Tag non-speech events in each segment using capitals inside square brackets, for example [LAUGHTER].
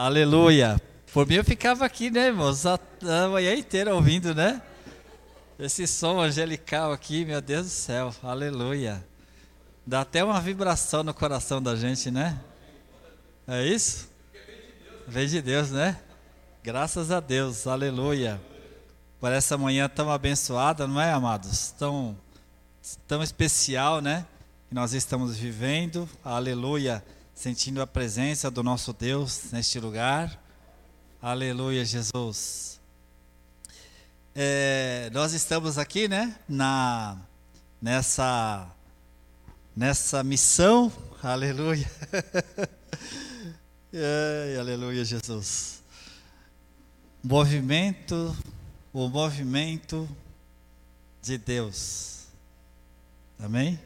Aleluia. Por mim eu ficava aqui, né, irmãos, a, a manhã inteira ouvindo, né? Esse som angelical aqui, meu Deus do céu. Aleluia. Dá até uma vibração no coração da gente, né? É isso? Vem de Deus, né? Graças a Deus. Aleluia. Por essa manhã tão abençoada, não é, amados? Tão, tão especial, né? Que nós estamos vivendo. Aleluia. Sentindo a presença do nosso Deus neste lugar. Aleluia, Jesus. É, nós estamos aqui, né? Na, nessa, nessa missão. [LAUGHS] Aleluia. [LAUGHS] Ai, aleluia, Jesus. Movimento, o movimento de Deus. Amém?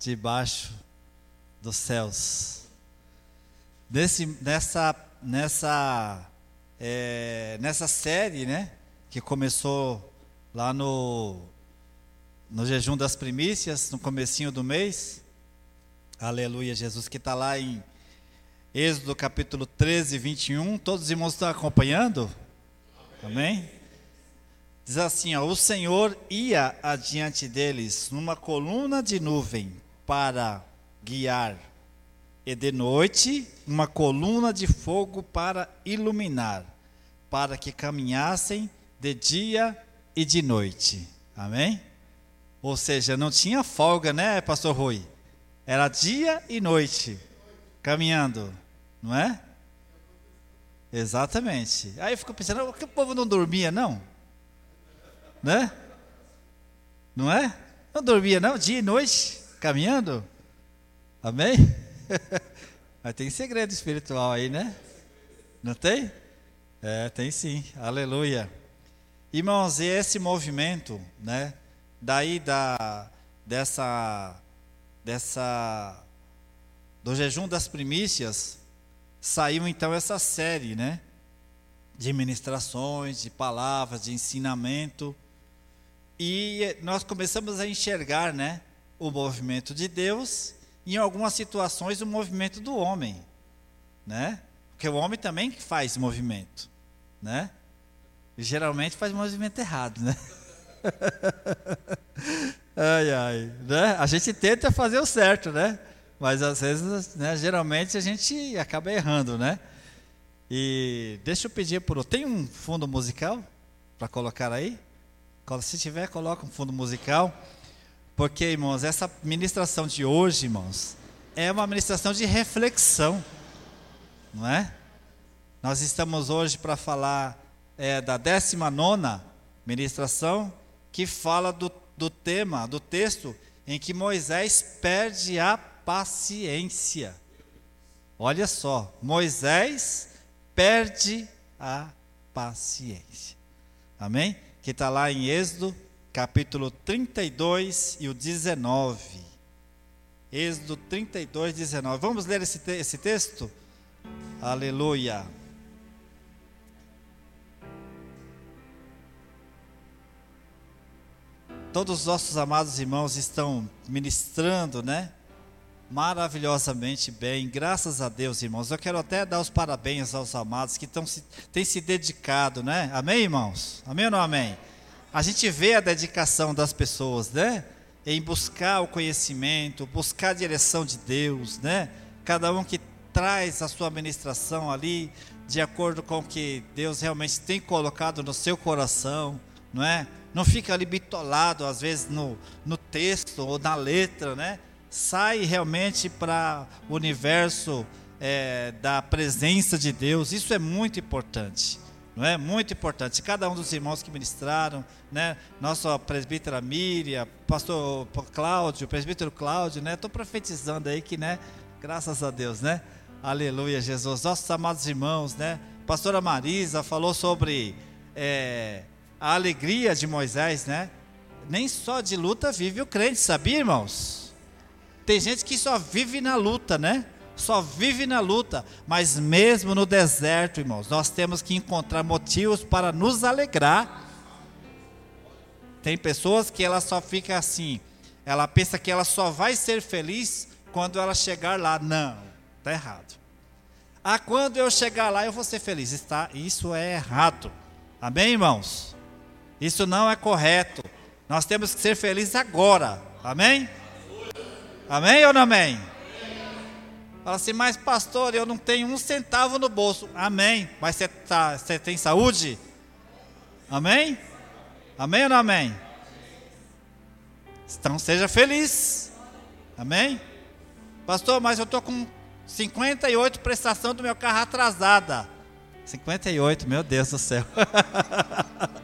Debaixo dos céus. Nesse, nessa nessa, é, nessa série, né? Que começou lá no, no jejum das primícias, no comecinho do mês. Aleluia, Jesus, que está lá em Êxodo capítulo 13, 21. Todos os irmãos estão acompanhando? Amém? Diz assim: ó, O Senhor ia adiante deles numa coluna de nuvem para guiar e de noite uma coluna de fogo para iluminar, para que caminhassem de dia e de noite. Amém? Ou seja, não tinha folga, né, pastor Rui? Era dia e noite, caminhando, não é? Exatamente. Aí eu fico pensando, por que o povo não dormia, não? Né? Não é? Não dormia, não? Dia e noite, caminhando? Amém? [LAUGHS] Mas tem segredo espiritual aí, né? Não tem? É, tem sim. Aleluia. Irmãos, e esse movimento, né? Daí da dessa dessa do jejum das primícias saiu então essa série, né? De ministrações, de palavras, de ensinamento. E nós começamos a enxergar, né, o movimento de Deus em algumas situações o movimento do homem, né? Porque o homem também faz movimento, né? E geralmente faz movimento errado, né? [LAUGHS] ai, ai, né? A gente tenta fazer o certo, né? Mas às vezes, né, geralmente a gente acaba errando, né? E deixa eu pedir por tem um fundo musical para colocar aí? Se tiver, coloca um fundo musical. Porque, irmãos, essa ministração de hoje, irmãos, é uma ministração de reflexão, não é? Nós estamos hoje para falar é, da 19 ministração, que fala do, do tema, do texto, em que Moisés perde a paciência. Olha só, Moisés perde a paciência. Amém? Que está lá em Êxodo capítulo 32 e o 19. Êxodo 32, 19. Vamos ler esse, te esse texto? Aleluia. Todos os nossos amados irmãos estão ministrando, né? Maravilhosamente bem, graças a Deus, irmãos. Eu quero até dar os parabéns aos amados que tão se, têm se dedicado, né? Amém, irmãos? Amém ou não amém? A gente vê a dedicação das pessoas, né? Em buscar o conhecimento, buscar a direção de Deus, né? Cada um que traz a sua administração ali de acordo com o que Deus realmente tem colocado no seu coração, não é? Não fica ali bitolado às vezes no, no texto ou na letra, né? Sai realmente para o universo é, da presença de Deus. Isso é muito importante não é? Muito importante. Cada um dos irmãos que ministraram, né? Nossa presbítera Miriam, pastor Cláudio, presbítero Cláudio, né? Estou profetizando aí que, né? Graças a Deus, né? Aleluia, Jesus. Nossos amados irmãos, né? Pastora Marisa falou sobre é, a alegria de Moisés, né? Nem só de luta vive o crente, sabia, irmãos? Tem gente que só vive na luta, né? Só vive na luta, mas mesmo no deserto, irmãos, nós temos que encontrar motivos para nos alegrar. Tem pessoas que ela só fica assim, ela pensa que ela só vai ser feliz quando ela chegar lá. Não, está errado. Ah, quando eu chegar lá eu vou ser feliz. Está, isso é errado. Amém, irmãos? Isso não é correto. Nós temos que ser felizes agora. Amém? Amém ou não amém? Fala assim, mas pastor, eu não tenho um centavo no bolso. Amém. Mas você, tá, tem saúde? Amém? Amém ou não amém? Então seja feliz. Amém? Pastor, mas eu estou com 58 prestação do meu carro atrasada. 58, meu Deus do céu.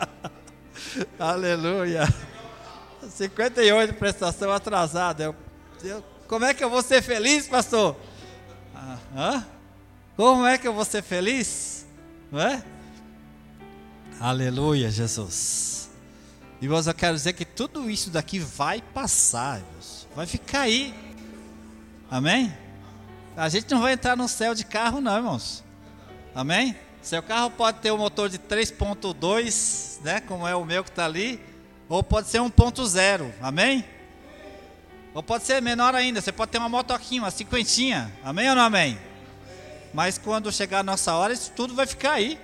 [LAUGHS] Aleluia. 58 prestação atrasada. Eu, eu, como é que eu vou ser feliz, pastor? Como é que eu vou ser feliz? Não é? Aleluia, Jesus. Irmãos, eu quero dizer que tudo isso daqui vai passar, irmãos. vai ficar aí. Amém? A gente não vai entrar no céu de carro, não, irmãos. Amém? Seu carro pode ter um motor de 3.2, né? Como é o meu que está ali, ou pode ser 1.0. Amém? Ou pode ser menor ainda. Você pode ter uma motoquinha, uma cinquentinha. Amém ou não amém? Mas quando chegar a nossa hora, isso tudo vai ficar aí,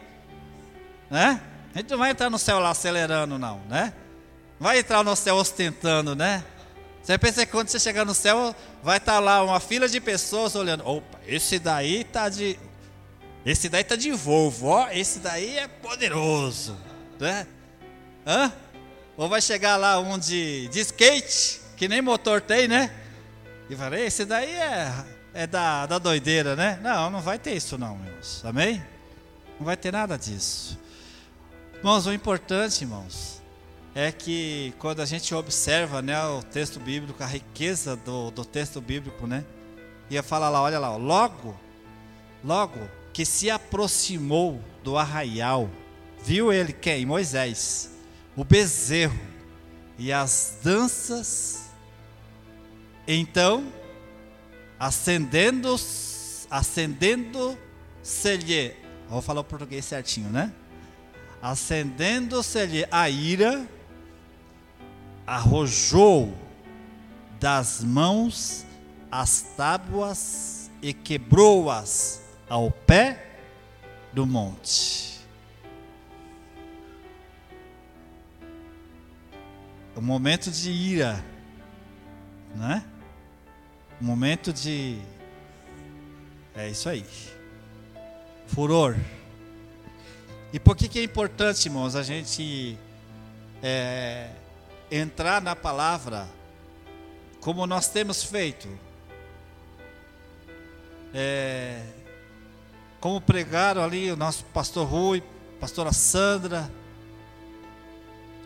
né? A gente não vai entrar no céu lá acelerando, não, né? Vai entrar no céu ostentando, né? Você pensa que quando você chegar no céu, vai estar tá lá uma fila de pessoas olhando. Opa, esse daí tá de. Esse daí tá de Volvo, ó. Esse daí é poderoso. Né? Hã? Ou vai chegar lá um de, de skate, que nem motor tem, né? E vai, esse daí é, é da, da doideira, né? Não, não vai ter isso não, meus. Amém? Não vai ter nada disso. Irmãos, o importante, irmãos, é que quando a gente observa né, o texto bíblico, a riqueza do, do texto bíblico, né? Ia falar lá, olha lá, logo, logo que se aproximou do arraial, viu ele quem? Moisés, o bezerro e as danças. Então, acendendo, acendendo-se-lhe, vou falar o português certinho, né? Acendendo-se-lhe a ira, arrojou das mãos as tábuas e quebrou-as ao pé do monte. Um momento de ira, né? Momento de. É isso aí. Furor. E por que, que é importante, irmãos, a gente é, entrar na palavra, como nós temos feito, é, como pregaram ali o nosso pastor Rui, pastora Sandra,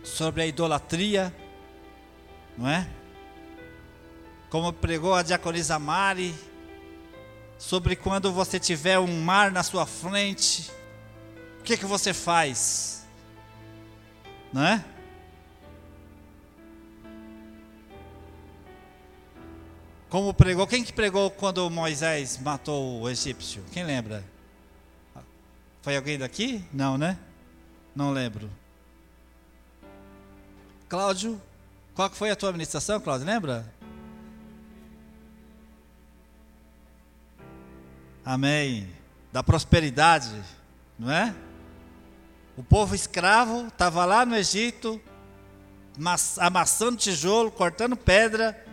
sobre a idolatria, não é? Como pregou a diaconisa Mari, sobre quando você tiver um mar na sua frente, o que, que você faz? Não é? Como pregou, quem que pregou quando Moisés matou o egípcio? Quem lembra? Foi alguém daqui? Não, né? Não lembro. Cláudio, qual foi a tua administração, Cláudio? Lembra? Amém. Da prosperidade, não é? O povo escravo estava lá no Egito, amassando tijolo, cortando pedra,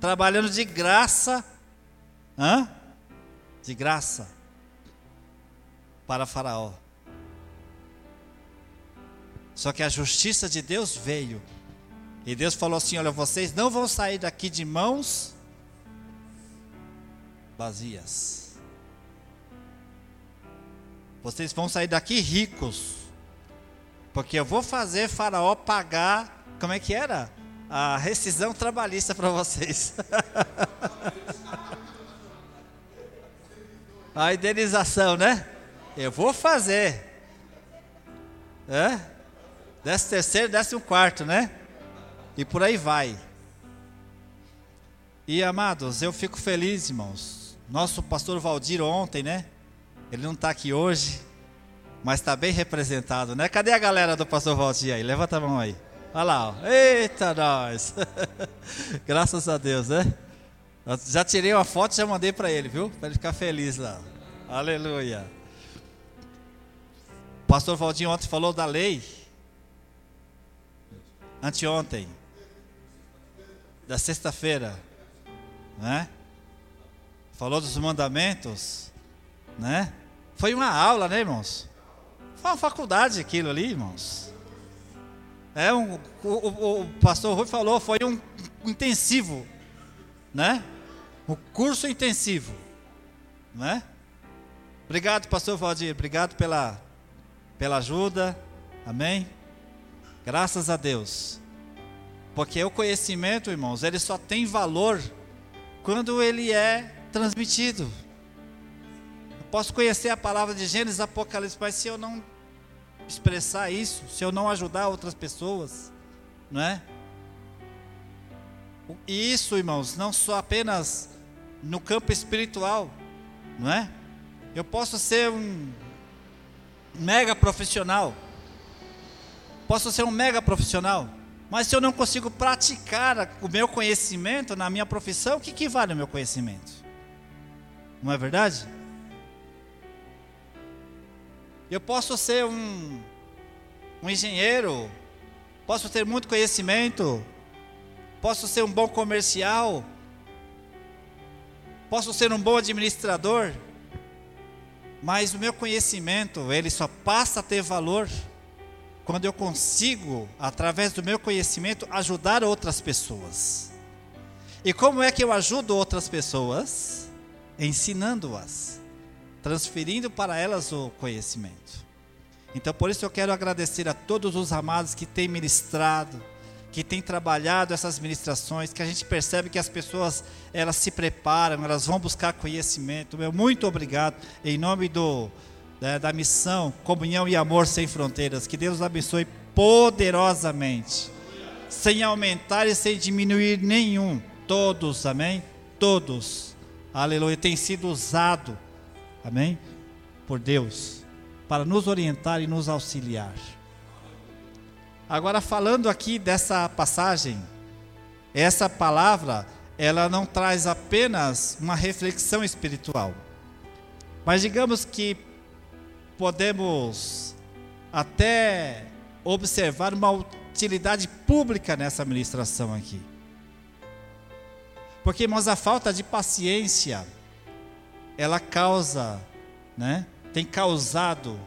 trabalhando de graça, hã? De graça para Faraó. Só que a justiça de Deus veio. E Deus falou assim: Olha, vocês não vão sair daqui de mãos vazias. Vocês vão sair daqui ricos. Porque eu vou fazer Faraó pagar. Como é que era? a rescisão trabalhista para vocês. [LAUGHS] a indenização, né? Eu vou fazer. É? Décimo terceiro, décimo quarto, né? E por aí vai. E amados, eu fico feliz, irmãos. Nosso pastor Valdir ontem, né? Ele não está aqui hoje, mas está bem representado, né? Cadê a galera do pastor Valdir aí? Levanta a mão aí. Olha lá, ó. eita nós. [LAUGHS] Graças a Deus, né? Eu já tirei uma foto e já mandei para ele, viu? Para ele ficar feliz lá. Aleluia. O pastor Valdinho ontem falou da lei. Anteontem. Da sexta-feira. Né? Falou dos mandamentos. Né? Foi uma aula, né, irmãos? Foi uma faculdade aquilo ali, irmãos. É um, o, o, o pastor Rui falou, foi um, intensivo, né? Um curso intensivo, né? Obrigado, pastor Valdir, obrigado pela, pela ajuda, amém? Graças a Deus. Porque o conhecimento, irmãos, ele só tem valor quando ele é transmitido. Posso conhecer a palavra de Gênesis, Apocalipse, mas se eu não expressar isso, se eu não ajudar outras pessoas, não é? E isso, irmãos, não só apenas no campo espiritual, não é? Eu posso ser um mega profissional, posso ser um mega profissional, mas se eu não consigo praticar o meu conhecimento na minha profissão, o que, que vale o meu conhecimento? Não é verdade? Eu posso ser um, um engenheiro, posso ter muito conhecimento, posso ser um bom comercial, posso ser um bom administrador, mas o meu conhecimento, ele só passa a ter valor quando eu consigo, através do meu conhecimento, ajudar outras pessoas. E como é que eu ajudo outras pessoas? Ensinando-as transferindo para elas o conhecimento. Então, por isso eu quero agradecer a todos os amados que têm ministrado, que têm trabalhado essas ministrações, que a gente percebe que as pessoas elas se preparam, elas vão buscar conhecimento. Meu muito obrigado em nome do da, da missão Comunhão e Amor sem Fronteiras. Que Deus abençoe poderosamente, sem aumentar e sem diminuir nenhum. Todos, amém? Todos. Aleluia. Tem sido usado amém? Por Deus, para nos orientar e nos auxiliar. Agora, falando aqui dessa passagem, essa palavra, ela não traz apenas uma reflexão espiritual, mas digamos que podemos até observar uma utilidade pública nessa ministração aqui. Porque, irmãos, a falta de paciência, ela causa, né? Tem causado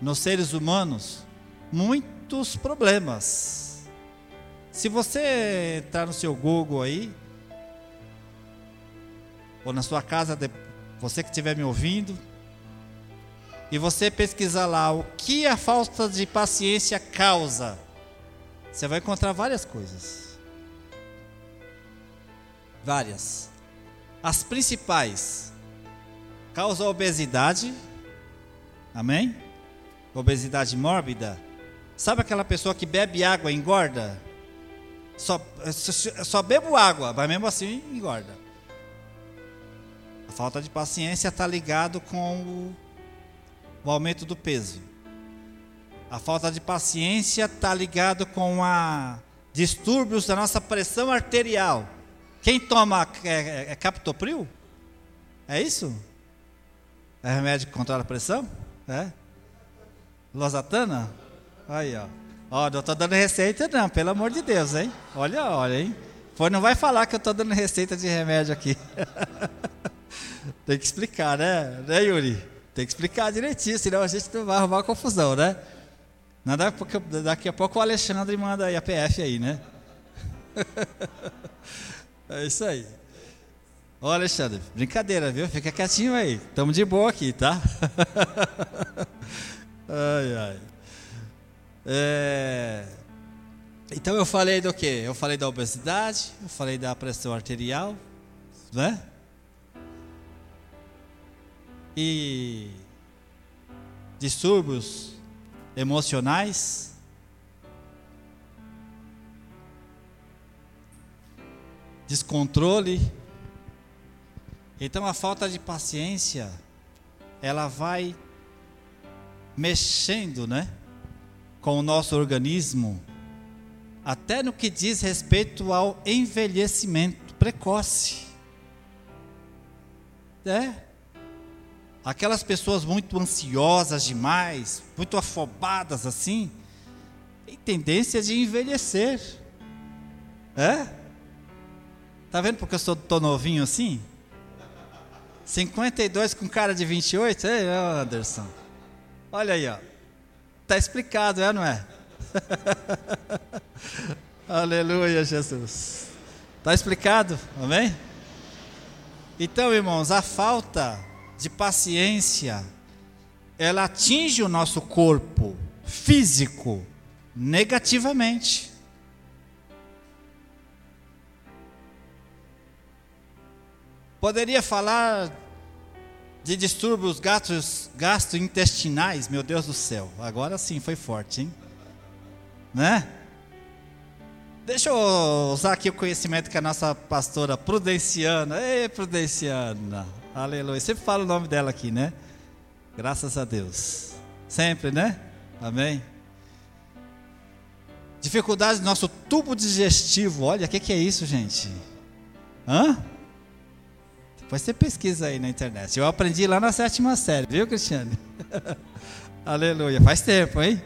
nos seres humanos muitos problemas. Se você entrar no seu Google aí, ou na sua casa, você que estiver me ouvindo, e você pesquisar lá o que a falta de paciência causa, você vai encontrar várias coisas. Várias. As principais causa obesidade. Amém? Obesidade mórbida. Sabe aquela pessoa que bebe água e engorda? Só, só bebo água, mas mesmo assim engorda. A falta de paciência está ligado com o, o aumento do peso. A falta de paciência está ligado com a distúrbios da nossa pressão arterial. Quem toma é, é, é captopril? É isso? É remédio que controla a pressão? É? Losatana? Aí, ó. Ó, não estou dando receita não, pelo amor de Deus, hein? Olha, olha, hein? Foi, não vai falar que eu estou dando receita de remédio aqui. [LAUGHS] Tem que explicar, né? Né, Yuri? Tem que explicar direitinho, senão a gente não vai arrumar confusão, né? Nada porque daqui a pouco o Alexandre manda aí a PF aí, né? [LAUGHS] é isso aí. Ô Alexandre, brincadeira, viu? Fica quietinho aí. Estamos de boa aqui, tá? [LAUGHS] ai, ai. É... Então eu falei do que? Eu falei da obesidade, eu falei da pressão arterial, né? E distúrbios emocionais. Descontrole então a falta de paciência, ela vai mexendo, né, com o nosso organismo, até no que diz respeito ao envelhecimento precoce. É. Aquelas pessoas muito ansiosas demais, muito afobadas assim, tem tendência de envelhecer. É? Tá vendo porque eu sou, tô novinho assim? 52 com cara de 28? Ei, Anderson. Olha aí, ó. Tá explicado, é, não é? [LAUGHS] Aleluia, Jesus. Tá explicado? Amém? Então, irmãos, a falta de paciência, ela atinge o nosso corpo físico negativamente. Poderia falar de distúrbios gastos, gastrointestinais, meu Deus do céu. Agora sim foi forte, hein? Né? Deixa eu usar aqui o conhecimento que a nossa pastora Prudenciana, ei Prudenciana, aleluia, sempre falo o nome dela aqui, né? Graças a Deus, sempre, né? Amém. Dificuldades do nosso tubo digestivo, olha, o que, que é isso, gente? Hã? Depois você pesquisa aí na internet. Eu aprendi lá na sétima série, viu, Cristiane? [LAUGHS] aleluia, faz tempo, hein?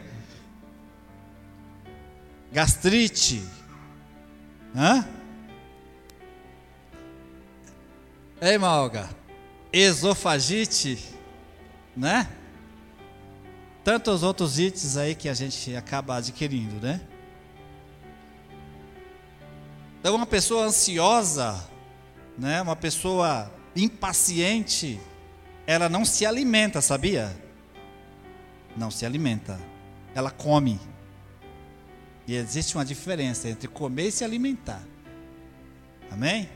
Gastrite Hã? Ei, Malga. Esofagite, né? Tantos outros itens aí que a gente acaba adquirindo, né? Então, uma pessoa ansiosa, né? Uma pessoa impaciente, ela não se alimenta, sabia? Não se alimenta. Ela come. E existe uma diferença entre comer e se alimentar. Amém?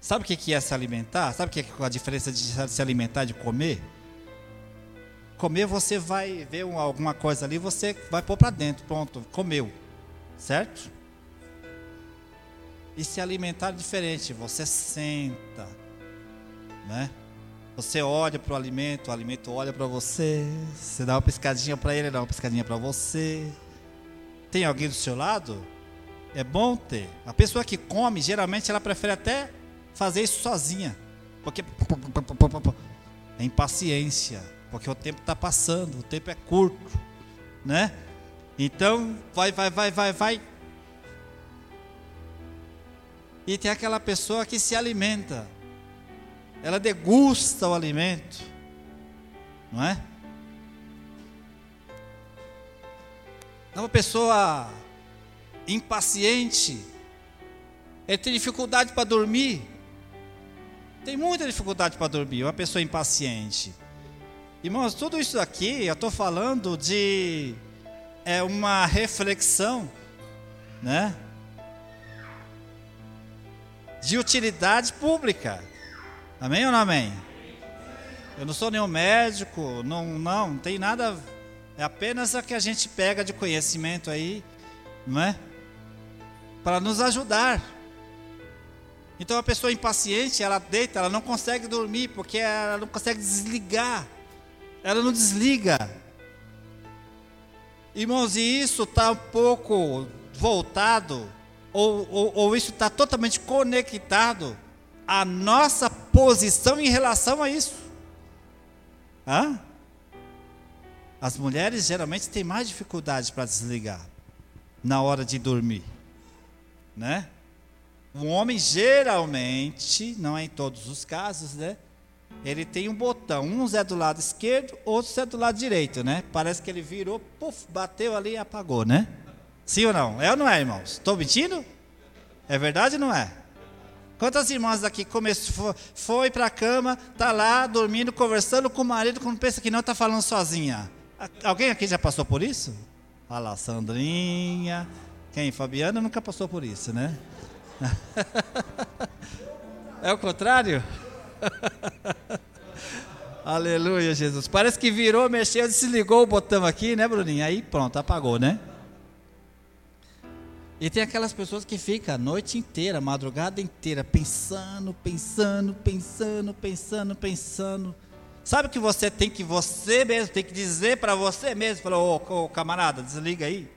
Sabe o que é se alimentar? Sabe o que é a diferença de se alimentar e de comer? Comer você vai ver alguma coisa ali, você vai pôr para dentro, pronto, comeu. Certo? E se alimentar diferente, você senta, né? Você olha para o alimento, o alimento olha para você, você dá uma piscadinha para ele, dá uma piscadinha para você. Tem alguém do seu lado? É bom ter. A pessoa que come, geralmente ela prefere até fazer isso sozinha. Porque é impaciência. Porque o tempo está passando, o tempo é curto. Né? Então, vai, vai, vai, vai, vai. E tem aquela pessoa que se alimenta. Ela degusta o alimento. Não é? É uma pessoa impaciente, ele tem dificuldade para dormir. Tem muita dificuldade para dormir, uma pessoa impaciente. Irmãos, tudo isso aqui eu estou falando de é uma reflexão, né? De utilidade pública. Amém ou não amém? Eu não sou nenhum médico, não, não, não tem nada é apenas a que a gente pega de conhecimento aí, não é? Para nos ajudar. Então a pessoa impaciente, ela deita, ela não consegue dormir porque ela não consegue desligar. Ela não desliga. Irmãos, e isso está um pouco voltado, ou, ou, ou isso está totalmente conectado à nossa posição em relação a isso. Hã? As mulheres geralmente têm mais dificuldade para desligar na hora de dormir, né? O homem geralmente, não é em todos os casos, né? Ele tem um botão, uns é do lado esquerdo, outros é do lado direito, né? Parece que ele virou, puf, bateu ali e apagou, né? Sim ou não? É ou não é, irmãos? Estou mentindo? É verdade ou não é? Quantas irmãs daqui começou, foi para a cama, tá lá dormindo, conversando com o marido, quando pensa que não está falando sozinha? Alguém aqui já passou por isso? Olha lá, Sandrinha. Quem? Fabiana nunca passou por isso, né? [LAUGHS] é o contrário? [LAUGHS] Aleluia, Jesus. Parece que virou, mexeu, desligou o botão aqui, né, Bruninha? Aí pronto, apagou, né? E tem aquelas pessoas que ficam a noite inteira, a madrugada inteira, pensando, pensando, pensando, pensando, pensando. Sabe que você tem que você mesmo tem que dizer para você mesmo, falou, ô, ô, camarada, desliga aí,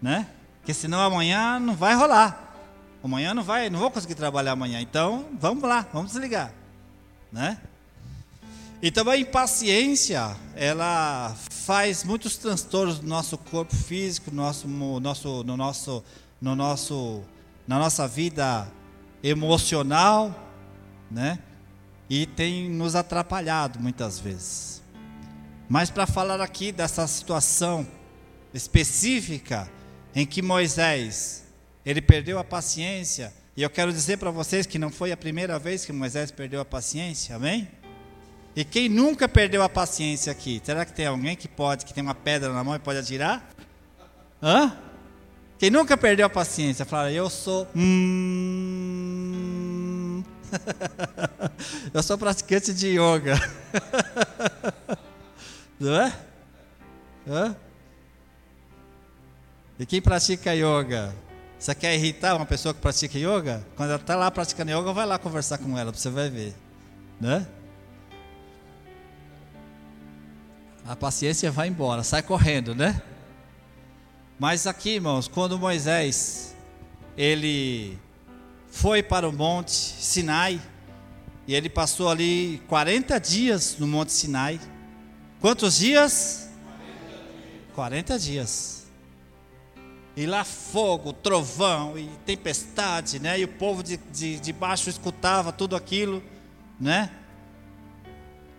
né? Porque senão amanhã não vai rolar. Amanhã não vai, não vou conseguir trabalhar amanhã. Então, vamos lá, vamos desligar, né? Então a impaciência, ela faz muitos transtornos no nosso corpo físico, no nosso, no nosso, no nosso, no nosso, na nossa vida emocional, né? E tem nos atrapalhado muitas vezes. Mas para falar aqui dessa situação específica em que Moisés ele perdeu a paciência, e eu quero dizer para vocês que não foi a primeira vez que Moisés perdeu a paciência, amém? E quem nunca perdeu a paciência aqui? Será que tem alguém que pode, que tem uma pedra na mão e pode atirar? Hã? Quem nunca perdeu a paciência? Fala, eu sou. Hum... [LAUGHS] eu sou praticante de yoga. [LAUGHS] Não é? Hã? E quem pratica yoga? Você quer irritar uma pessoa que pratica yoga? Quando ela está lá praticando yoga, vai lá conversar com ela, você vai ver. Né? A paciência vai embora, sai correndo, né? Mas aqui, irmãos, quando Moisés ele foi para o monte Sinai, e ele passou ali 40 dias no monte Sinai. Quantos dias? 40 dias. E lá fogo, trovão e tempestade, né? E o povo de, de, de baixo escutava tudo aquilo, né?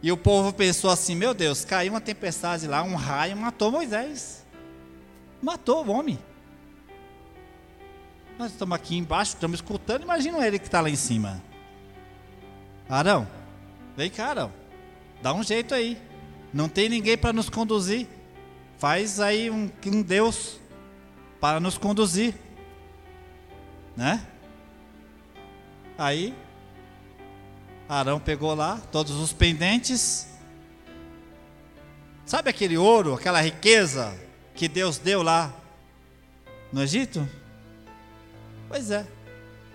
E o povo pensou assim: meu Deus, caiu uma tempestade lá, um raio matou Moisés. Matou o homem. Nós estamos aqui embaixo, estamos escutando, imagina ele que está lá em cima. Arão, vem cá, Arão. Dá um jeito aí. Não tem ninguém para nos conduzir. Faz aí um, um Deus para nos conduzir. Né? Aí Arão pegou lá todos os pendentes. Sabe aquele ouro, aquela riqueza que Deus deu lá no Egito? Pois é.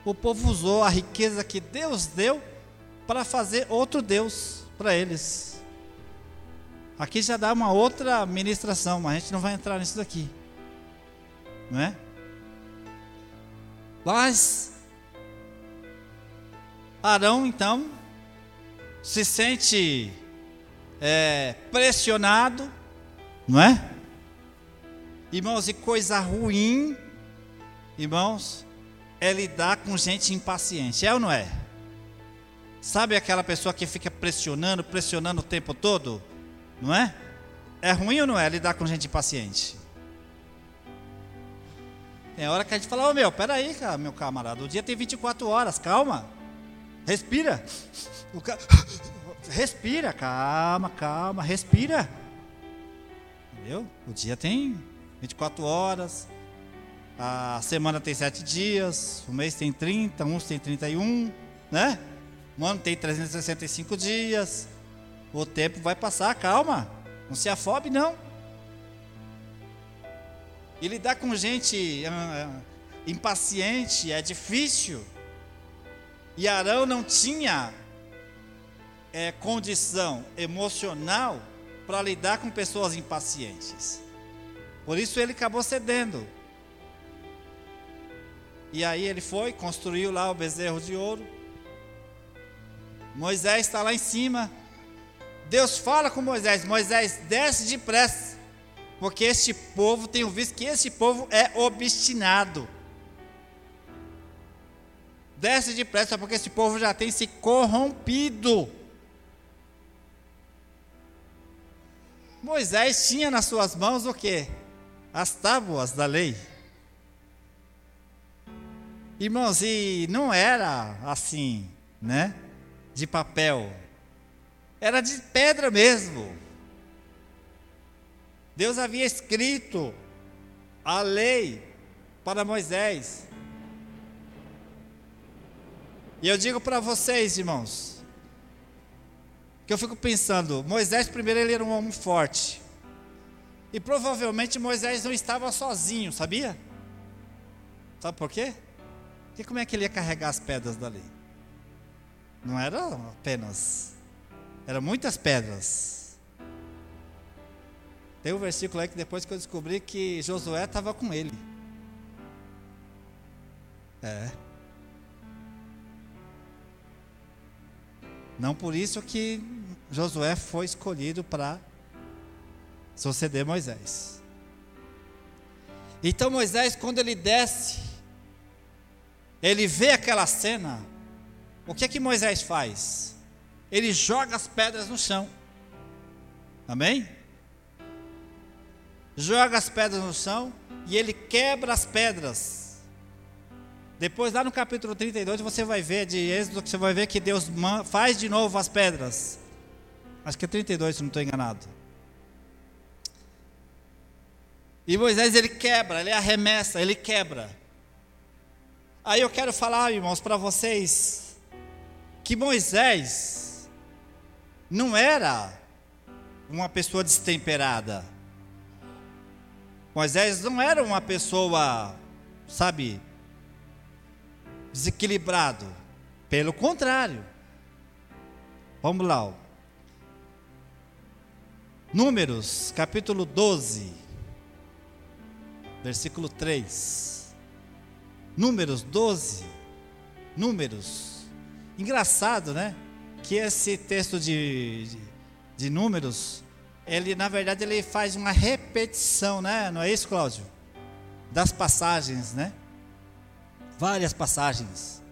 O povo usou a riqueza que Deus deu para fazer outro Deus para eles. Aqui já dá uma outra ministração, mas a gente não vai entrar nisso daqui. Não é? Mas Arão então se sente é, pressionado, não é? Irmãos, e coisa ruim, irmãos, é lidar com gente impaciente, é ou não é? Sabe aquela pessoa que fica pressionando, pressionando o tempo todo? Não é? É ruim ou não é lidar com gente impaciente? Tem hora que a gente fala, ô oh, meu, peraí, meu camarada, o dia tem 24 horas, calma. Respira. Ca... Respira, calma, calma, respira. Entendeu? O dia tem 24 horas, a semana tem 7 dias, o mês tem 30, uns tem 31, né? Um ano tem 365 dias. O tempo vai passar, calma. Não se afobe, não. E lidar com gente uh, impaciente é difícil. E Arão não tinha é, condição emocional para lidar com pessoas impacientes. Por isso ele acabou cedendo. E aí ele foi, construiu lá o bezerro de ouro Moisés está lá em cima. Deus fala com Moisés: Moisés, desce depressa, porque este povo, tenho visto que este povo é obstinado. Desce depressa, porque esse povo já tem se corrompido. Moisés tinha nas suas mãos o que? As tábuas da lei. Irmãos, e não era assim, né? de papel, era de pedra mesmo. Deus havia escrito a lei para Moisés. E eu digo para vocês, irmãos, que eu fico pensando, Moisés primeiro ele era um homem forte. E provavelmente Moisés não estava sozinho, sabia? Sabe por quê? Porque como é que ele ia carregar as pedras da lei? Não era apenas, eram muitas pedras. Tem um versículo aí que depois que eu descobri que Josué estava com ele. É. Não por isso que Josué foi escolhido para suceder Moisés. Então Moisés, quando ele desce, ele vê aquela cena, o que é que Moisés faz? Ele joga as pedras no chão. Amém? Joga as pedras no chão e ele quebra as pedras. Depois, lá no capítulo 32, você vai ver de Êxodo, você vai ver que Deus faz de novo as pedras. Acho que é 32, se não estou enganado. E Moisés ele quebra, ele arremessa, ele quebra. Aí eu quero falar, irmãos, para vocês que Moisés não era uma pessoa destemperada. Moisés não era uma pessoa, sabe, desequilibrado. Pelo contrário. Vamos lá. Números, capítulo 12, versículo 3. Números 12. Números. Engraçado, né? Que esse texto de, de, de números, ele na verdade ele faz uma repetição, né? Não é isso, Cláudio? Das passagens, né? Várias passagens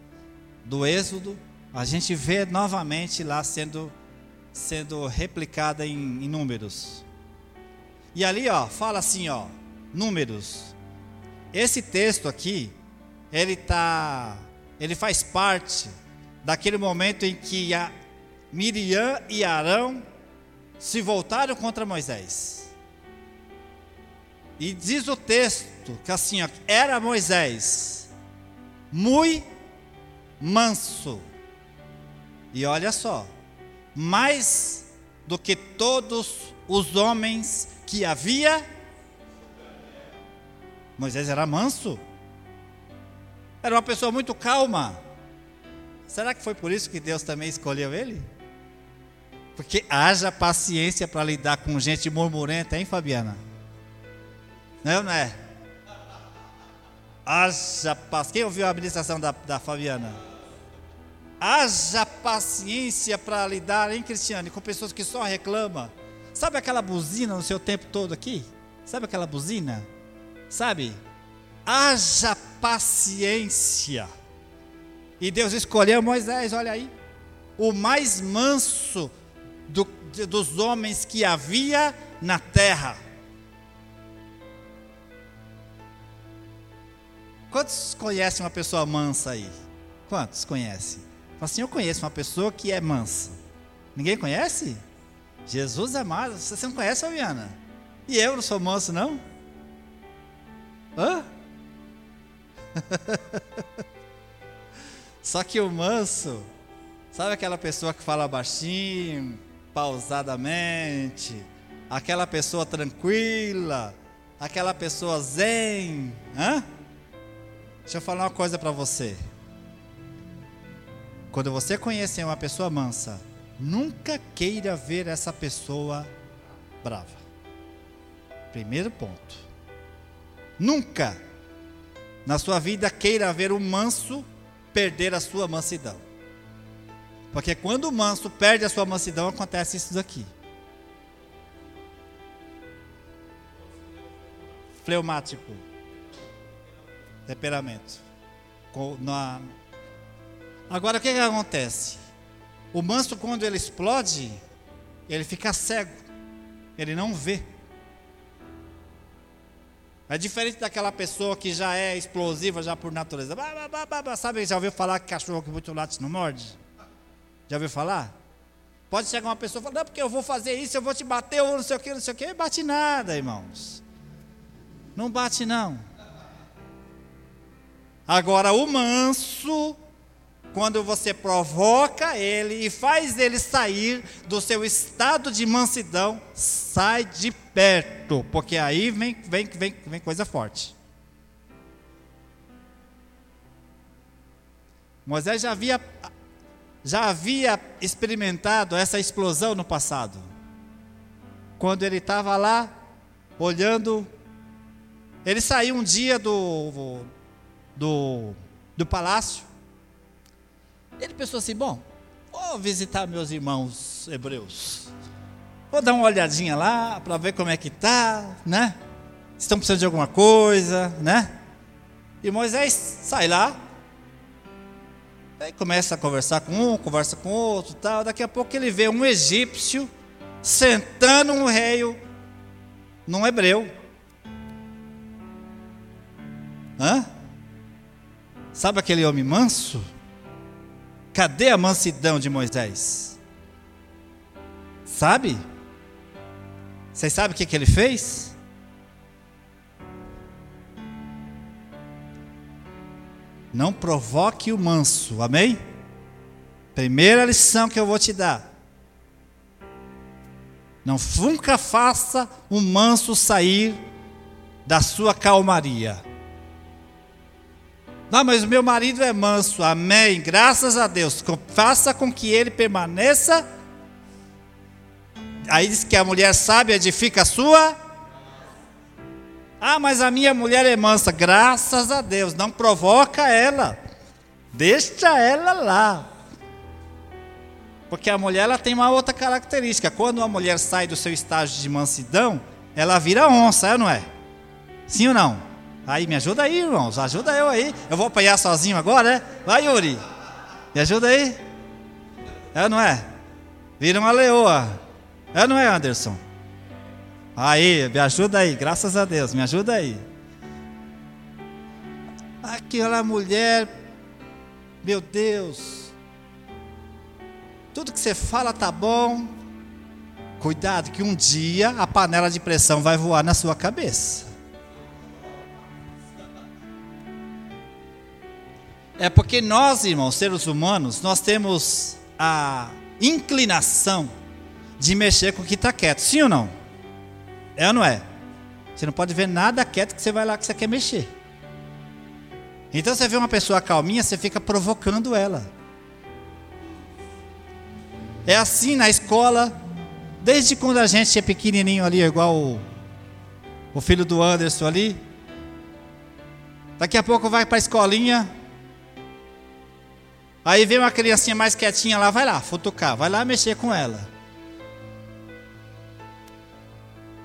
do Êxodo, a gente vê novamente lá sendo sendo replicada em, em números. E ali, ó, fala assim, ó, números. Esse texto aqui, ele tá, ele faz parte daquele momento em que a Miriam e Arão se voltaram contra Moisés. E diz o texto que assim, ó, era Moisés muito manso. E olha só, mais do que todos os homens que havia. Moisés era manso, era uma pessoa muito calma. Será que foi por isso que Deus também escolheu ele? Porque haja paciência para lidar com gente murmurenta, hein, Fabiana? Não, não é? Haja paciência. Quem ouviu a administração da, da Fabiana? Haja paciência para lidar, hein, Cristiane, com pessoas que só reclamam. Sabe aquela buzina no seu tempo todo aqui? Sabe aquela buzina? Sabe? Haja paciência. E Deus escolheu Moisés, olha aí, o mais manso do, dos homens que havia na terra. Quantos conhecem uma pessoa mansa aí? Quantos conhecem? assim, eu conheço uma pessoa que é mansa. Ninguém conhece? Jesus é manso. Você não conhece, Fabiana? E eu não sou manso, não? Hã? [LAUGHS] Só que o manso, sabe aquela pessoa que fala baixinho, pausadamente, aquela pessoa tranquila, aquela pessoa zen, hã? Deixa eu falar uma coisa para você. Quando você conhecer uma pessoa mansa, nunca queira ver essa pessoa brava. Primeiro ponto. Nunca na sua vida queira ver um manso perder a sua mansidão. Porque quando o manso perde a sua mansidão, acontece isso daqui. Fleumático. Temperamento. Agora o que, que acontece? O manso, quando ele explode, ele fica cego, ele não vê. É diferente daquela pessoa que já é explosiva já por natureza. Sabe, já ouviu falar que cachorro que muito late não morde? Já ouviu falar? Pode chegar uma pessoa e falar, não, porque eu vou fazer isso, eu vou te bater, ou não sei o que, não sei o que. Bate nada, irmãos. Não bate não. Agora o manso quando você provoca ele e faz ele sair do seu estado de mansidão, sai de perto, porque aí vem, vem, vem, vem coisa forte. Moisés já havia, já havia experimentado essa explosão no passado. Quando ele estava lá, olhando, ele saiu um dia do, do, do palácio, ele pensou assim: bom, Vou visitar meus irmãos hebreus. Vou dar uma olhadinha lá para ver como é que tá, né? Estão precisando de alguma coisa, né? E Moisés sai lá. Aí começa a conversar com um, conversa com outro, tal. Daqui a pouco ele vê um egípcio sentando um rei num hebreu. Hã? Sabe aquele homem manso? Cadê a mansidão de Moisés? Sabe? Vocês sabem o que, que ele fez? Não provoque o manso, amém? Primeira lição que eu vou te dar. Não nunca faça o manso sair da sua calmaria. Não, mas meu marido é manso, amém. Graças a Deus. Faça com que ele permaneça. Aí diz que a mulher sábia edifica a sua. Ah, mas a minha mulher é mansa. Graças a Deus. Não provoca ela. Deixa ela lá. Porque a mulher ela tem uma outra característica. Quando a mulher sai do seu estágio de mansidão, ela vira onça, é não é? Sim ou não? Aí, me ajuda aí, irmãos. Ajuda eu aí. Eu vou apanhar sozinho agora, né? Vai, Yuri. Me ajuda aí. É, não é? Vira uma leoa. É, não é, Anderson? Aí, me ajuda aí. Graças a Deus. Me ajuda aí. Aquela mulher. Meu Deus. Tudo que você fala tá bom. Cuidado que um dia a panela de pressão vai voar na sua cabeça. É porque nós, irmãos, seres humanos, nós temos a inclinação de mexer com o que está quieto. Sim ou não? É ou não é? Você não pode ver nada quieto que você vai lá que você quer mexer. Então você vê uma pessoa calminha, você fica provocando ela. É assim na escola, desde quando a gente é pequenininho ali, igual o, o filho do Anderson ali. Daqui a pouco vai para a escolinha, Aí vem uma criancinha mais quietinha lá, vai lá, futucar, vai lá mexer com ela.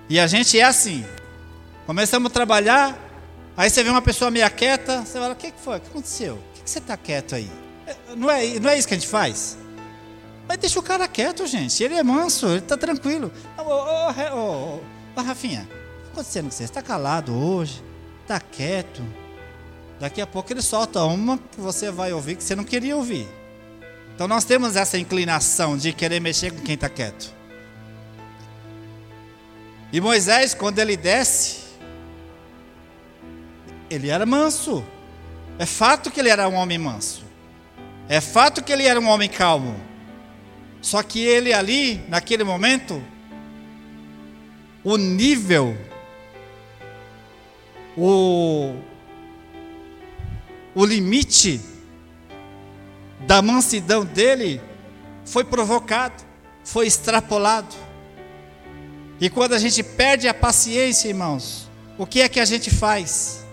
E a gente é assim. Começamos a trabalhar, aí você vê uma pessoa meio quieta, você fala, o que foi? O que aconteceu? Por que você está quieto aí? É, não é, não é isso que a gente faz? Mas deixa o cara quieto, gente. Ele é manso, ele está tranquilo. Ô, ô, ô, ô, Rafinha, o que está acontecendo com você? Você está calado hoje? Está quieto? Daqui a pouco ele solta uma que você vai ouvir que você não queria ouvir. Então nós temos essa inclinação de querer mexer com quem está quieto. E Moisés, quando ele desce, ele era manso. É fato que ele era um homem manso. É fato que ele era um homem calmo. Só que ele ali, naquele momento, o nível, o o limite da mansidão dele foi provocado, foi extrapolado. E quando a gente perde a paciência, irmãos, o que é que a gente faz?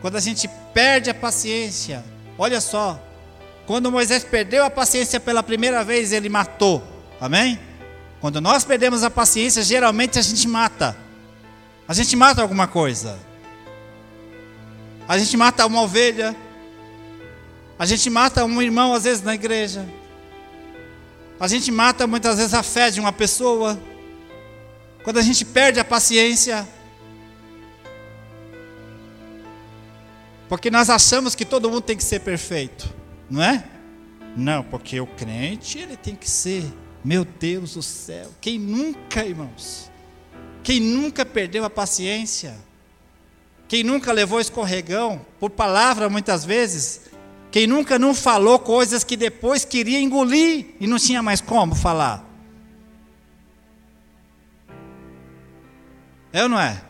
Quando a gente perde a paciência, olha só, quando Moisés perdeu a paciência pela primeira vez, ele matou, amém? Quando nós perdemos a paciência, geralmente a gente mata, a gente mata alguma coisa. A gente mata uma ovelha. A gente mata um irmão, às vezes, na igreja. A gente mata muitas vezes a fé de uma pessoa. Quando a gente perde a paciência. Porque nós achamos que todo mundo tem que ser perfeito, não é? Não, porque o crente, ele tem que ser, meu Deus do céu. Quem nunca, irmãos? Quem nunca perdeu a paciência? Quem nunca levou escorregão, por palavra muitas vezes, quem nunca não falou coisas que depois queria engolir e não tinha mais como falar. É ou não é?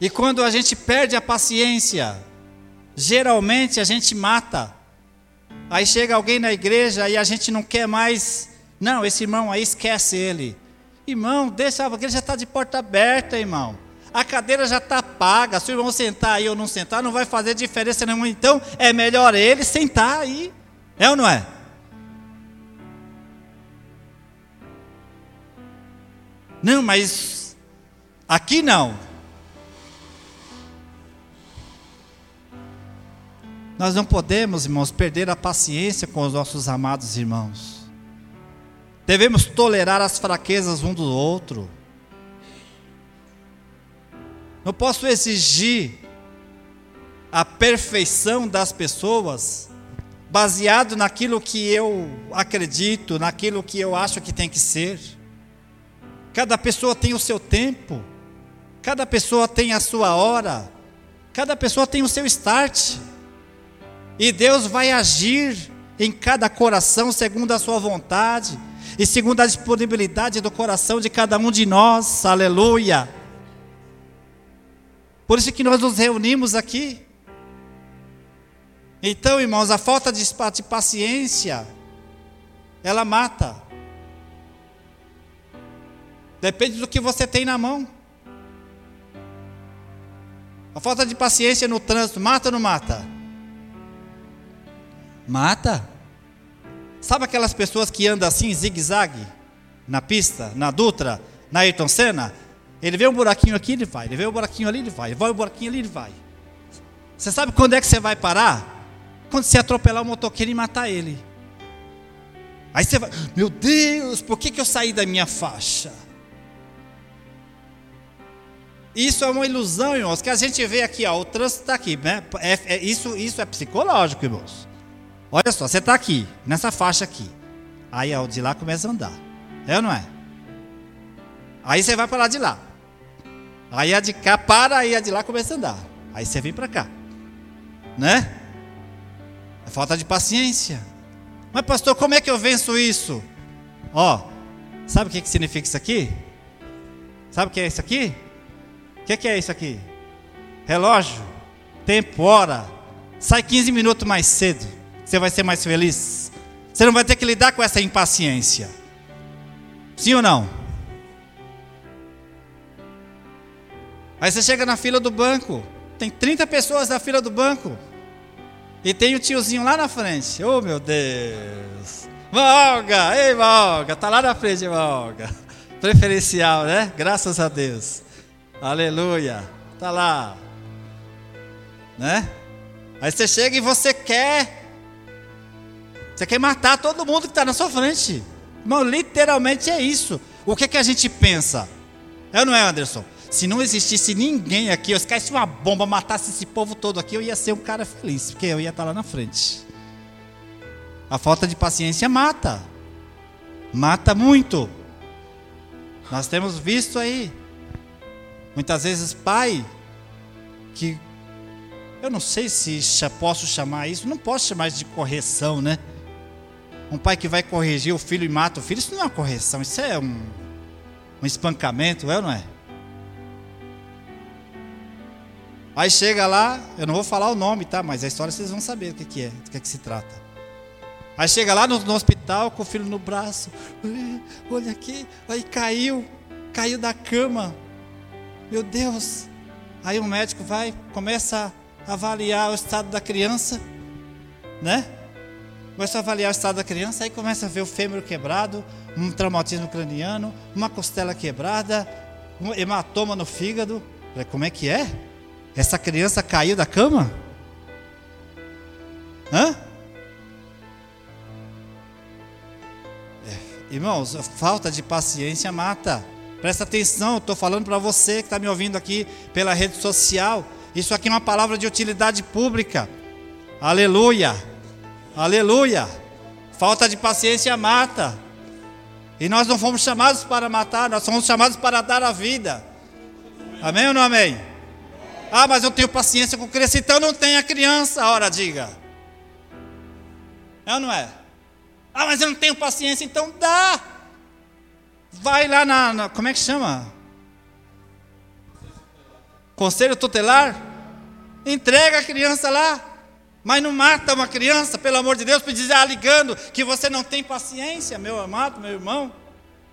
E quando a gente perde a paciência, geralmente a gente mata. Aí chega alguém na igreja e a gente não quer mais. Não, esse irmão aí esquece ele. Irmão, deixa, a igreja está de porta aberta, irmão. A cadeira já está paga. Se o irmão sentar aí ou não sentar, não vai fazer diferença nenhuma. Então, é melhor ele sentar aí. É ou não é? Não, mas aqui não. Nós não podemos, irmãos, perder a paciência com os nossos amados irmãos. Devemos tolerar as fraquezas um do outro. Não posso exigir a perfeição das pessoas baseado naquilo que eu acredito, naquilo que eu acho que tem que ser. Cada pessoa tem o seu tempo, cada pessoa tem a sua hora, cada pessoa tem o seu start. E Deus vai agir em cada coração segundo a sua vontade e segundo a disponibilidade do coração de cada um de nós. Aleluia. Por isso que nós nos reunimos aqui. Então, irmãos, a falta de paciência, ela mata. Depende do que você tem na mão. A falta de paciência no trânsito, mata ou não mata? Mata. Sabe aquelas pessoas que andam assim, zigue-zague, na pista, na Dutra, na Ayrton Senna? Ele vê um buraquinho aqui, ele vai. Ele vê um buraquinho ali, ele vai. Ele vai um buraquinho ali, ele vai. Você sabe quando é que você vai parar? Quando você atropelar o motoqueiro e matar ele. Aí você vai, meu Deus, por que, que eu saí da minha faixa? Isso é uma ilusão, irmãos, que a gente vê aqui, ó, o trânsito está aqui, né? É, é, isso, isso é psicológico, irmãos. Olha só, você está aqui, nessa faixa aqui. Aí o de lá começa a andar. É ou não é? Aí você vai para lá de lá. Aí a de cá para, aí a de lá começa a andar. Aí você vem para cá. Né? É falta de paciência. Mas pastor, como é que eu venço isso? Ó, sabe o que, que significa isso aqui? Sabe o que é isso aqui? O que, que é isso aqui? Relógio, tempo, hora. Sai 15 minutos mais cedo. Você vai ser mais feliz. Você não vai ter que lidar com essa impaciência. Sim ou não? Aí você chega na fila do banco, tem 30 pessoas na fila do banco. E tem o tiozinho lá na frente. Oh, meu Deus. Valga, ei, Valga, tá lá na frente, Valga. [LAUGHS] Preferencial, né? Graças a Deus. Aleluia. Tá lá. Né? Aí você chega e você quer. Você quer matar todo mundo que está na sua frente. Irmão, literalmente é isso. O que, é que a gente pensa? É ou não é, Anderson? Se não existisse ninguém aqui, se caísse uma bomba, matasse esse povo todo aqui, eu ia ser um cara feliz, porque eu ia estar lá na frente. A falta de paciência mata. Mata muito. Nós temos visto aí. Muitas vezes, pai, que eu não sei se posso chamar isso, não posso chamar isso de correção, né? Um pai que vai corrigir o filho e mata o filho, isso não é uma correção, isso é um, um espancamento, é ou não é? Aí chega lá, eu não vou falar o nome, tá? Mas a história vocês vão saber o que, que é, do que, é que se trata. Aí chega lá no, no, hospital com o filho no braço. Olha aqui, aí caiu, caiu da cama. Meu Deus. Aí o médico vai, começa a avaliar o estado da criança, né? Começa a avaliar o estado da criança, aí começa a ver o fêmur quebrado, um traumatismo craniano, uma costela quebrada, um hematoma no fígado. Como é que é? Essa criança caiu da cama? Hã? É, irmãos, falta de paciência mata. Presta atenção, estou falando para você que está me ouvindo aqui pela rede social. Isso aqui é uma palavra de utilidade pública. Aleluia. Aleluia. Falta de paciência mata. E nós não fomos chamados para matar, nós somos chamados para dar a vida. Amém ou não amém? Ah, mas eu tenho paciência com criança, então não tenha criança. Ora, diga. É ou não é? Ah, mas eu não tenho paciência, então dá. Vai lá na, na como é que chama? Conselho tutelar. Entrega a criança lá. Mas não mata uma criança, pelo amor de Deus, para dizer, ah, ligando que você não tem paciência, meu amado, meu irmão.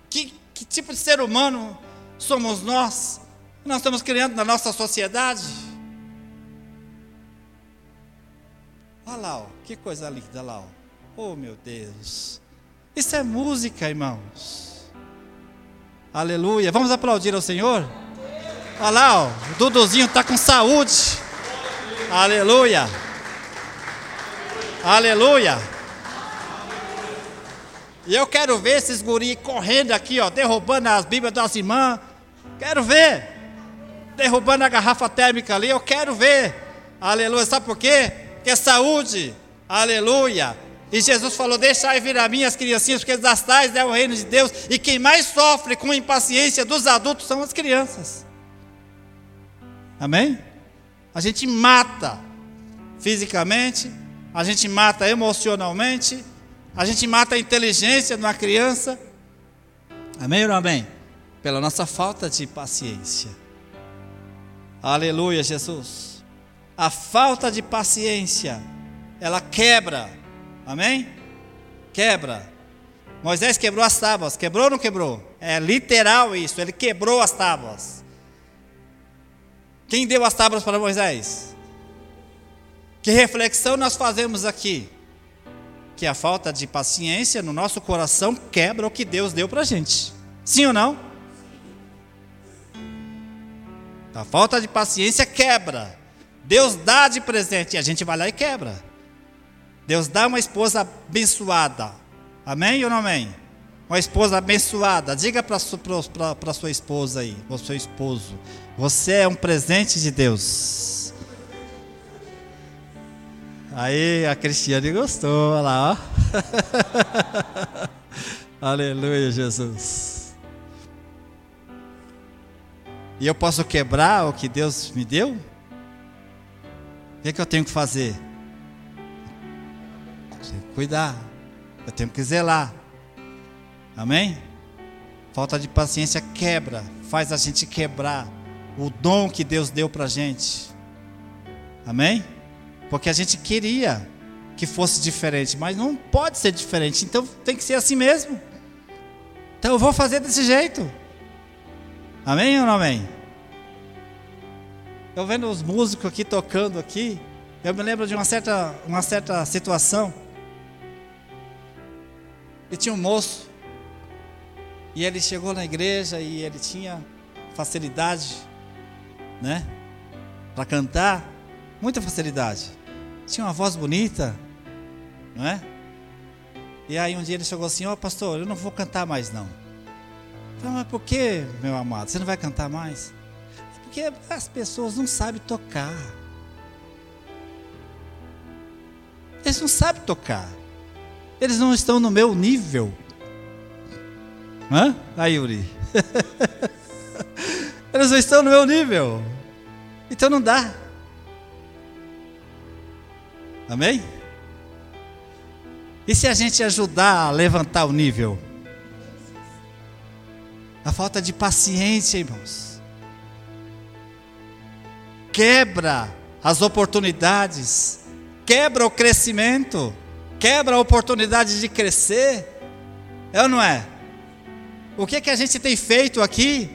Que, que tipo de ser humano somos nós? nós estamos criando na nossa sociedade. Olha lá, ó, que coisa linda lá. Ó. Oh, meu Deus. Isso é música, irmãos. Aleluia. Vamos aplaudir ao Senhor? Olha lá, ó, o Duduzinho está com saúde. Aleluia. Aleluia. E eu quero ver esses guris correndo aqui, ó, derrubando as Bíblias das irmãs. Quero ver. Derrubando a garrafa térmica ali, eu quero ver. Aleluia. Sabe por quê? Porque é saúde. Aleluia. E Jesus falou: Deixai vir a mim as criancinhas, porque das tais é o reino de Deus. E quem mais sofre com impaciência dos adultos são as crianças. Amém? A gente mata fisicamente, a gente mata emocionalmente, a gente mata a inteligência de uma criança. Amém ou não amém? Pela nossa falta de paciência. Aleluia, Jesus. A falta de paciência, ela quebra. Amém? Quebra. Moisés quebrou as tábuas. Quebrou ou não quebrou? É literal isso. Ele quebrou as tábuas. Quem deu as tábuas para Moisés? Que reflexão nós fazemos aqui? Que a falta de paciência no nosso coração quebra o que Deus deu para gente. Sim ou não? A falta de paciência quebra. Deus dá de presente e a gente vai lá e quebra. Deus dá uma esposa abençoada. Amém ou não amém? Uma esposa abençoada. Diga para sua esposa aí, ou seu esposo: Você é um presente de Deus. Aí a Cristiane gostou, olha lá, ó. [LAUGHS] Aleluia, Jesus. E eu posso quebrar o que Deus me deu? O que, é que eu tenho que fazer? Tenho que cuidar. Eu tenho que zelar. Amém? Falta de paciência quebra, faz a gente quebrar o dom que Deus deu para gente. Amém? Porque a gente queria que fosse diferente, mas não pode ser diferente, então tem que ser assim mesmo. Então eu vou fazer desse jeito. Amém ou não amém? Eu vendo os músicos aqui tocando aqui, eu me lembro de uma certa, uma certa situação. E tinha um moço, e ele chegou na igreja e ele tinha facilidade, né? Para cantar, muita facilidade. Tinha uma voz bonita, não é? E aí um dia ele chegou assim, ó oh, pastor, eu não vou cantar mais não. Falei, mas por que, meu amado? Você não vai cantar mais? Porque as pessoas não sabem tocar. Eles não sabem tocar. Eles não estão no meu nível. Hã? Aí, Yuri. [LAUGHS] Eles não estão no meu nível. Então não dá. Amém? E se a gente ajudar a levantar o nível? A falta de paciência, irmãos. Quebra as oportunidades, quebra o crescimento, quebra a oportunidade de crescer. É ou não é? O que, é que a gente tem feito aqui?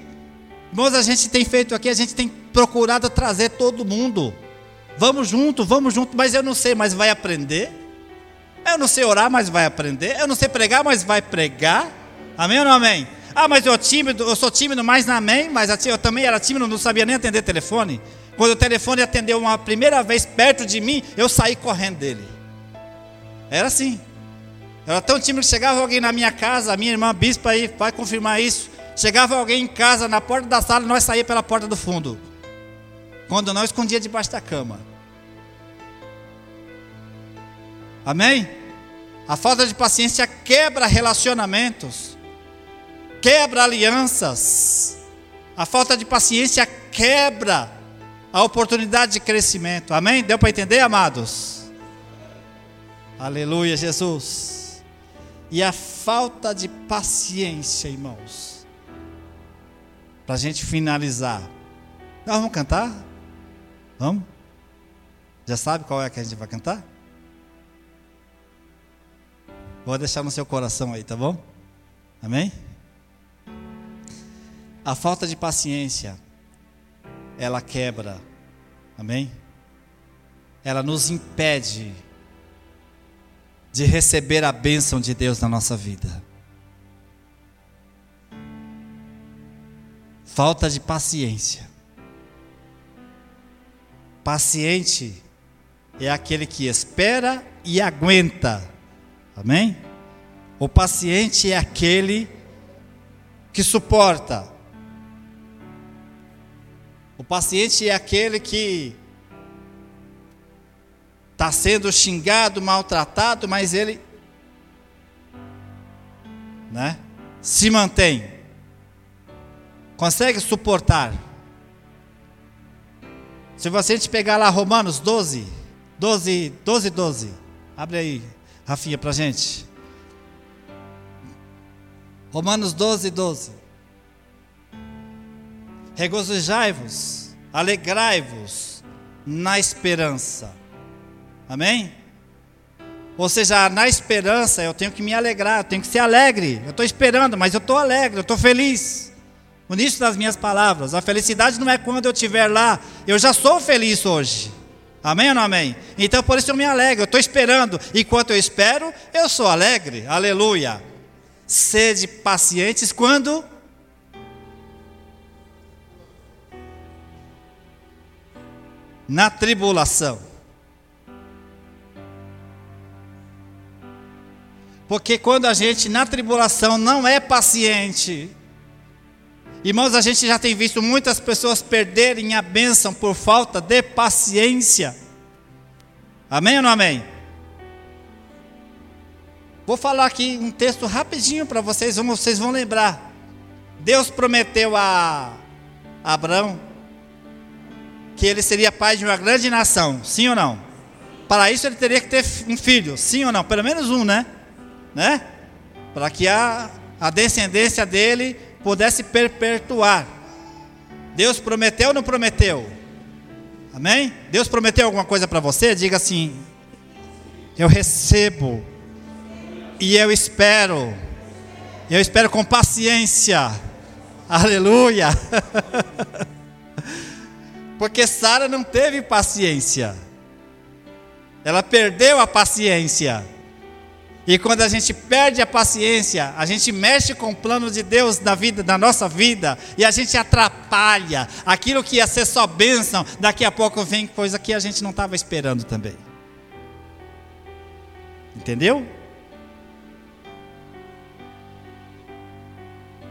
Irmãos, a gente tem feito aqui, a gente tem procurado trazer todo mundo. Vamos junto, vamos junto, mas eu não sei, mas vai aprender. Eu não sei orar, mas vai aprender. Eu não sei pregar, mas vai pregar. Amém ou não amém? Ah, mas eu tímido, eu sou tímido, mas não amém, mas eu também era tímido, não sabia nem atender telefone. Quando o telefone atendeu uma primeira vez perto de mim, eu saí correndo dele. Era assim. Era tão tímido que chegava alguém na minha casa, a minha irmã bispa aí vai confirmar isso. Chegava alguém em casa, na porta da sala, nós saíamos pela porta do fundo. Quando não escondia debaixo da cama. Amém? A falta de paciência quebra relacionamentos, quebra alianças. A falta de paciência quebra a oportunidade de crescimento. Amém? Deu para entender, amados? Aleluia, Jesus e a falta de paciência, irmãos. Para a gente finalizar. Nós vamos cantar? Vamos? Já sabe qual é que a gente vai cantar? Vou deixar no seu coração aí, tá bom? Amém? A falta de paciência ela quebra. Amém? Ela nos impede de receber a bênção de Deus na nossa vida. Falta de paciência. Paciente é aquele que espera e aguenta. Amém? O paciente é aquele que suporta. O paciente é aquele que está sendo xingado, maltratado, mas ele né, se mantém. Consegue suportar. Se você pegar lá Romanos 12, 12, 12, 12. Abre aí, Rafinha, pra gente. Romanos 12, 12. Regozijai-vos, alegrai-vos na esperança. Amém? Ou seja, na esperança eu tenho que me alegrar, eu tenho que ser alegre. Eu estou esperando, mas eu estou alegre, eu estou feliz. O início das minhas palavras. A felicidade não é quando eu estiver lá, eu já sou feliz hoje. Amém ou não amém? Então por isso eu me alegro, eu estou esperando. Enquanto eu espero, eu sou alegre. Aleluia. Sede pacientes quando na tribulação. Porque quando a gente na tribulação não é paciente, irmãos, a gente já tem visto muitas pessoas perderem a bênção por falta de paciência. Amém ou não amém? Vou falar aqui um texto rapidinho para vocês, vocês vão lembrar. Deus prometeu a Abraão que ele seria pai de uma grande nação, sim ou não? Para isso ele teria que ter um filho, sim ou não? Pelo menos um, né? Né? Para que a, a descendência dele pudesse perpetuar. Deus prometeu ou não prometeu? Amém? Deus prometeu alguma coisa para você? Diga assim: Eu recebo e eu espero. Eu espero com paciência. Aleluia. [LAUGHS] Porque Sara não teve paciência. Ela perdeu a paciência. E quando a gente perde a paciência, a gente mexe com o plano de Deus da vida, da nossa vida, e a gente atrapalha aquilo que ia ser só bênção, daqui a pouco vem coisa que a gente não estava esperando também. Entendeu?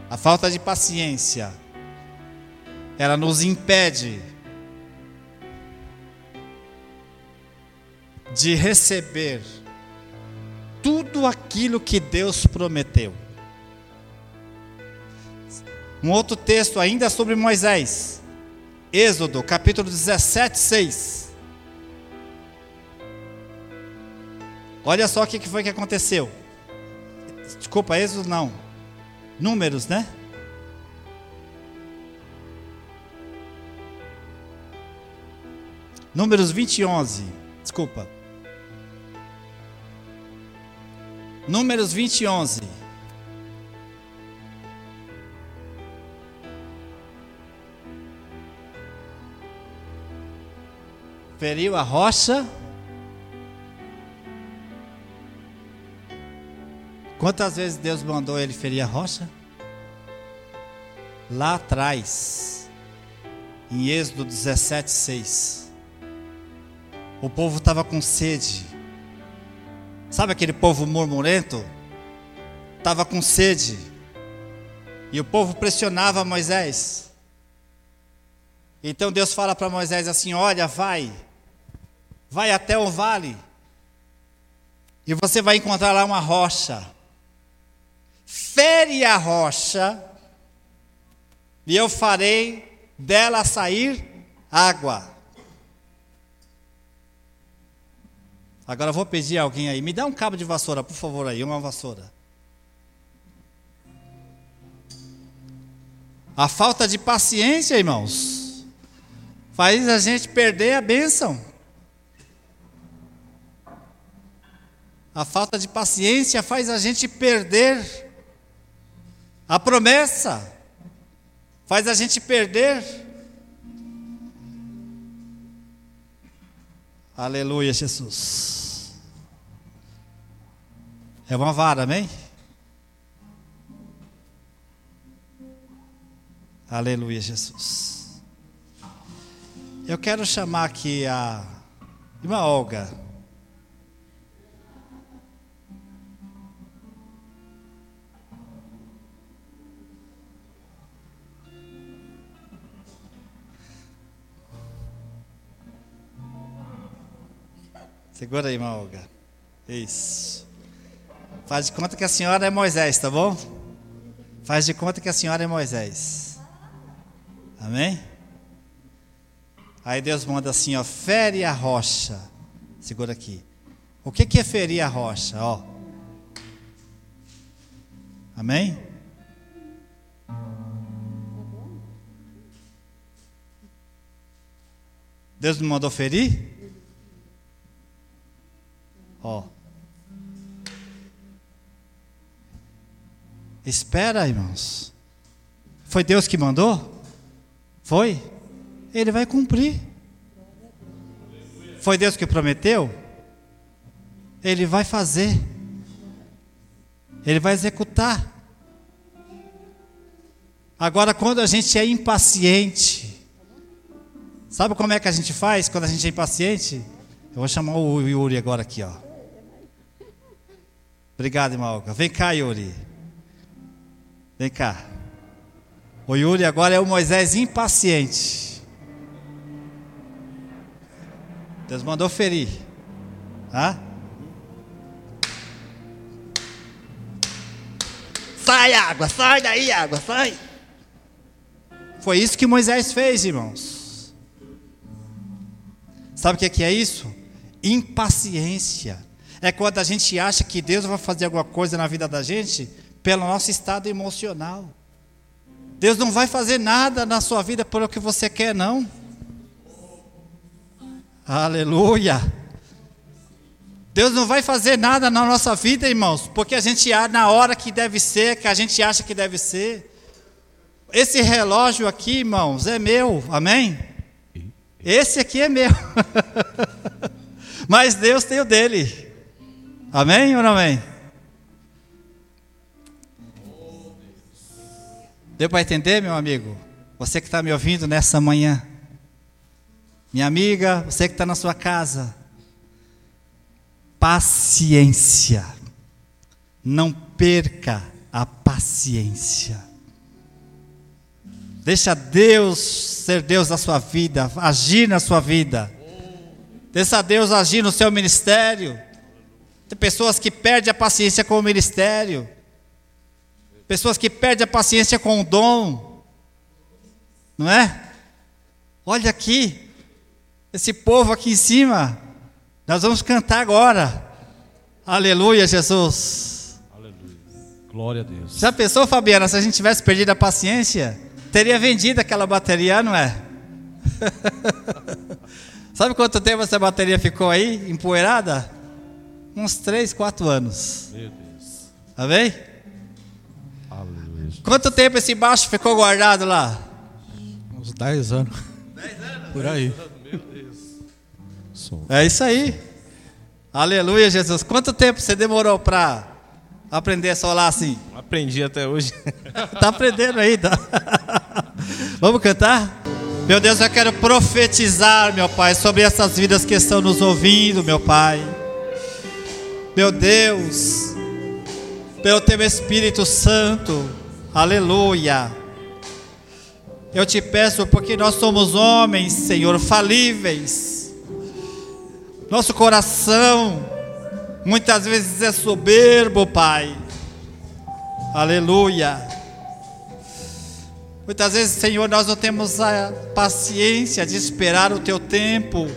A falta de paciência, ela nos impede de receber tudo aquilo que Deus prometeu. Um outro texto ainda sobre Moisés, Êxodo, capítulo 17, 6. Olha só o que foi que aconteceu. Desculpa, Êxodo não. Números, né? Números 20 e 11. Desculpa. Números 20 e 11. Feriu a rocha Quantas vezes Deus mandou ele ferir a rocha? Lá atrás, em Êxodo 17, 6. O povo estava com sede. Sabe aquele povo murmurento? Estava com sede. E o povo pressionava Moisés. Então Deus fala para Moisés assim: Olha, vai, vai até o vale, e você vai encontrar lá uma rocha fere a rocha, e eu farei dela sair água. Agora vou pedir a alguém aí, me dá um cabo de vassoura, por favor, aí, uma vassoura. A falta de paciência, irmãos, faz a gente perder a bênção. A falta de paciência faz a gente perder a promessa faz a gente perder Aleluia, Jesus. É uma vara, amém? Aleluia, Jesus. Eu quero chamar aqui a irmã Olga. Segura aí, irmã Olga. Isso. Faz de conta que a senhora é Moisés, tá bom? Faz de conta que a senhora é Moisés. Amém? Aí Deus manda assim, ó, fere a rocha. Segura aqui. O que, que é ferir a rocha? Ó. Amém? Deus me mandou ferir? Espera, irmãos. Foi Deus que mandou? Foi? Ele vai cumprir. Foi Deus que prometeu? Ele vai fazer. Ele vai executar. Agora, quando a gente é impaciente, sabe como é que a gente faz quando a gente é impaciente? Eu vou chamar o Yuri agora aqui, ó. Obrigado, irmão. Vem cá, Yuri. Vem cá. O Yuri agora é o Moisés impaciente. Deus mandou ferir. Tá? Sai água, sai daí água, sai. Foi isso que Moisés fez, irmãos. Sabe o que é isso? Impaciência. É quando a gente acha que Deus vai fazer alguma coisa na vida da gente pelo nosso estado emocional. Deus não vai fazer nada na sua vida pelo que você quer, não. Aleluia. Deus não vai fazer nada na nossa vida, irmãos, porque a gente na hora que deve ser, que a gente acha que deve ser. Esse relógio aqui, irmãos, é meu, amém? Esse aqui é meu. [LAUGHS] Mas Deus tem o dele. Amém ou não amém? Deu para entender, meu amigo? Você que está me ouvindo nessa manhã. Minha amiga, você que está na sua casa. Paciência. Não perca a paciência. Deixa Deus ser Deus da sua vida, agir na sua vida. Deixa Deus agir no seu ministério. Tem pessoas que perdem a paciência com o ministério. Pessoas que perdem a paciência com o dom. Não é? Olha aqui. Esse povo aqui em cima. Nós vamos cantar agora. Aleluia, Jesus. Aleluia. Glória a Deus. Já pensou, Fabiana, se a gente tivesse perdido a paciência? Teria vendido aquela bateria, não é? [LAUGHS] Sabe quanto tempo essa bateria ficou aí, empoeirada? Uns 3, 4 anos. Meu Deus. Amém? Aleluia. Quanto tempo esse baixo ficou guardado lá? Uns 10 anos. 10 anos. Por aí. É isso aí. Aleluia, Jesus. Quanto tempo você demorou para aprender a solar assim? Aprendi até hoje. [LAUGHS] Tá aprendendo ainda. [LAUGHS] Vamos cantar? Meu Deus, eu quero profetizar, meu Pai, sobre essas vidas que estão nos ouvindo, meu Pai. Meu Deus, pelo Teu Espírito Santo, aleluia. Eu te peço porque nós somos homens, Senhor, falíveis. Nosso coração muitas vezes é soberbo, Pai. Aleluia. Muitas vezes, Senhor, nós não temos a paciência de esperar o teu tempo.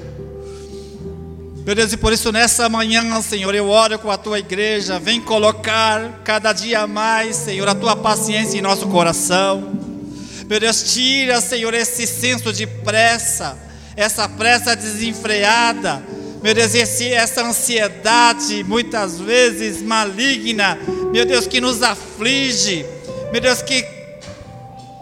Meu Deus, e por isso nessa manhã, Senhor, eu oro com a tua igreja, vem colocar cada dia mais, Senhor, a tua paciência em nosso coração. Meu Deus, tira, Senhor, esse senso de pressa, essa pressa desenfreada. Meu Deus, esse, essa ansiedade, muitas vezes maligna, meu Deus, que nos aflige, meu Deus, que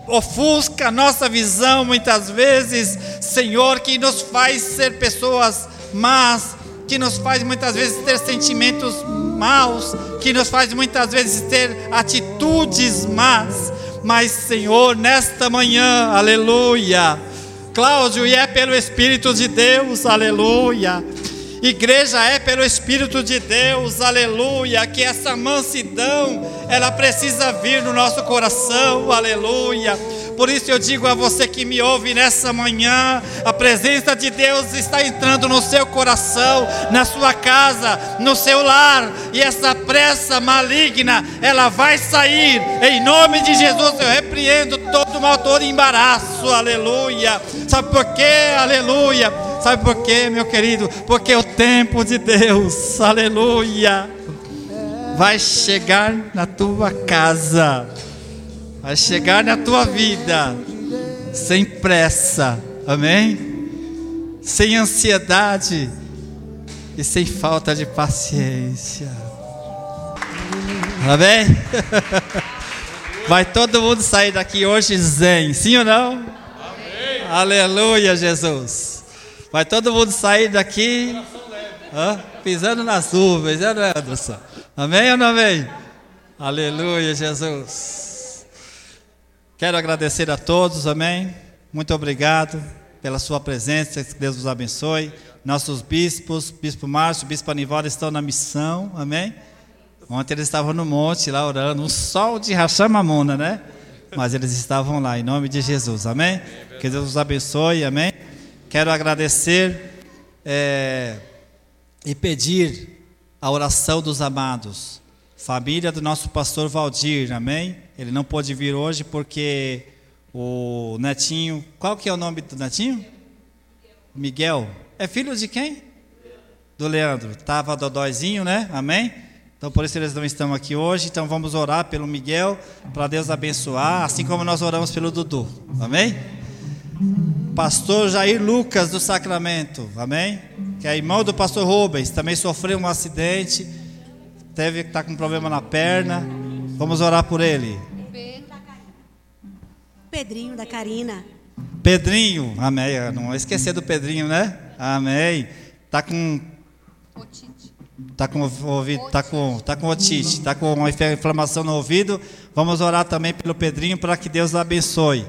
ofusca a nossa visão muitas vezes, Senhor, que nos faz ser pessoas mas que nos faz muitas vezes ter sentimentos maus, que nos faz muitas vezes ter atitudes más. Mas, Senhor, nesta manhã, aleluia. Cláudio, e é pelo Espírito de Deus, aleluia. Igreja é pelo Espírito de Deus, aleluia, que essa mansidão, ela precisa vir no nosso coração, aleluia. Por isso eu digo a você que me ouve nessa manhã: a presença de Deus está entrando no seu coração, na sua casa, no seu lar, e essa pressa maligna, ela vai sair. Em nome de Jesus eu repreendo todo mal, todo embaraço, aleluia. Sabe por quê? Aleluia. Sabe por quê, meu querido? Porque o tempo de Deus, aleluia, vai chegar na tua casa vai chegar na tua vida sem pressa, amém? Sem ansiedade e sem falta de paciência, amém? [LAUGHS] Vai todo mundo sair daqui hoje zen, sim ou não? Amém. Aleluia, Jesus. Vai todo mundo sair daqui hã? pisando nas nuvens, não é, Anderson? Amém ou não amém? Aleluia, Jesus. Quero agradecer a todos, amém? Muito obrigado pela sua presença, que Deus os abençoe. Nossos bispos, Bispo Márcio, Bispo Anivaldo estão na missão, amém? Ontem eles estavam no monte lá orando, um sol de rachamamona, né? Mas eles estavam lá, em nome de Jesus, amém? Que Deus os abençoe, amém? Quero agradecer é, e pedir a oração dos amados, família do nosso pastor Valdir, amém? Ele não pôde vir hoje porque o netinho. Qual que é o nome do netinho? Miguel. É filho de quem? Do Leandro. Estava dodóizinho, né? Amém? Então por isso eles não estão aqui hoje. Então vamos orar pelo Miguel, para Deus abençoar, assim como nós oramos pelo Dudu. Amém? Pastor Jair Lucas do Sacramento. Amém? Que é irmão do pastor Rubens, também sofreu um acidente, deve estar com um problema na perna. Vamos orar por ele. Pedrinho da Karina. Pedrinho, amém. Não vou esquecer do Pedrinho, né? Amém. Tá com Tá com ouvido, tá com, tá com otite, tá com uma inflamação no ouvido. Vamos orar também pelo Pedrinho para que Deus abençoe.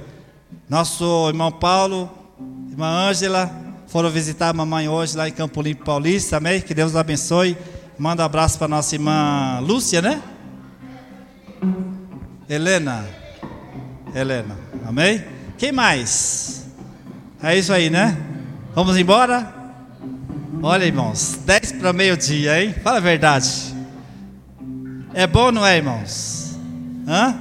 Nosso irmão Paulo, irmã Ângela, foram visitar a mamãe hoje lá em Campo Limpo Paulista, amém? Que Deus abençoe. Manda um abraço para nossa irmã Lúcia, né? Helena. Helena. Amém? Quem mais? É isso aí, né? Vamos embora? Olha, irmãos, 10 para meio-dia, hein? Fala a verdade. É bom, não é, irmãos? Hã?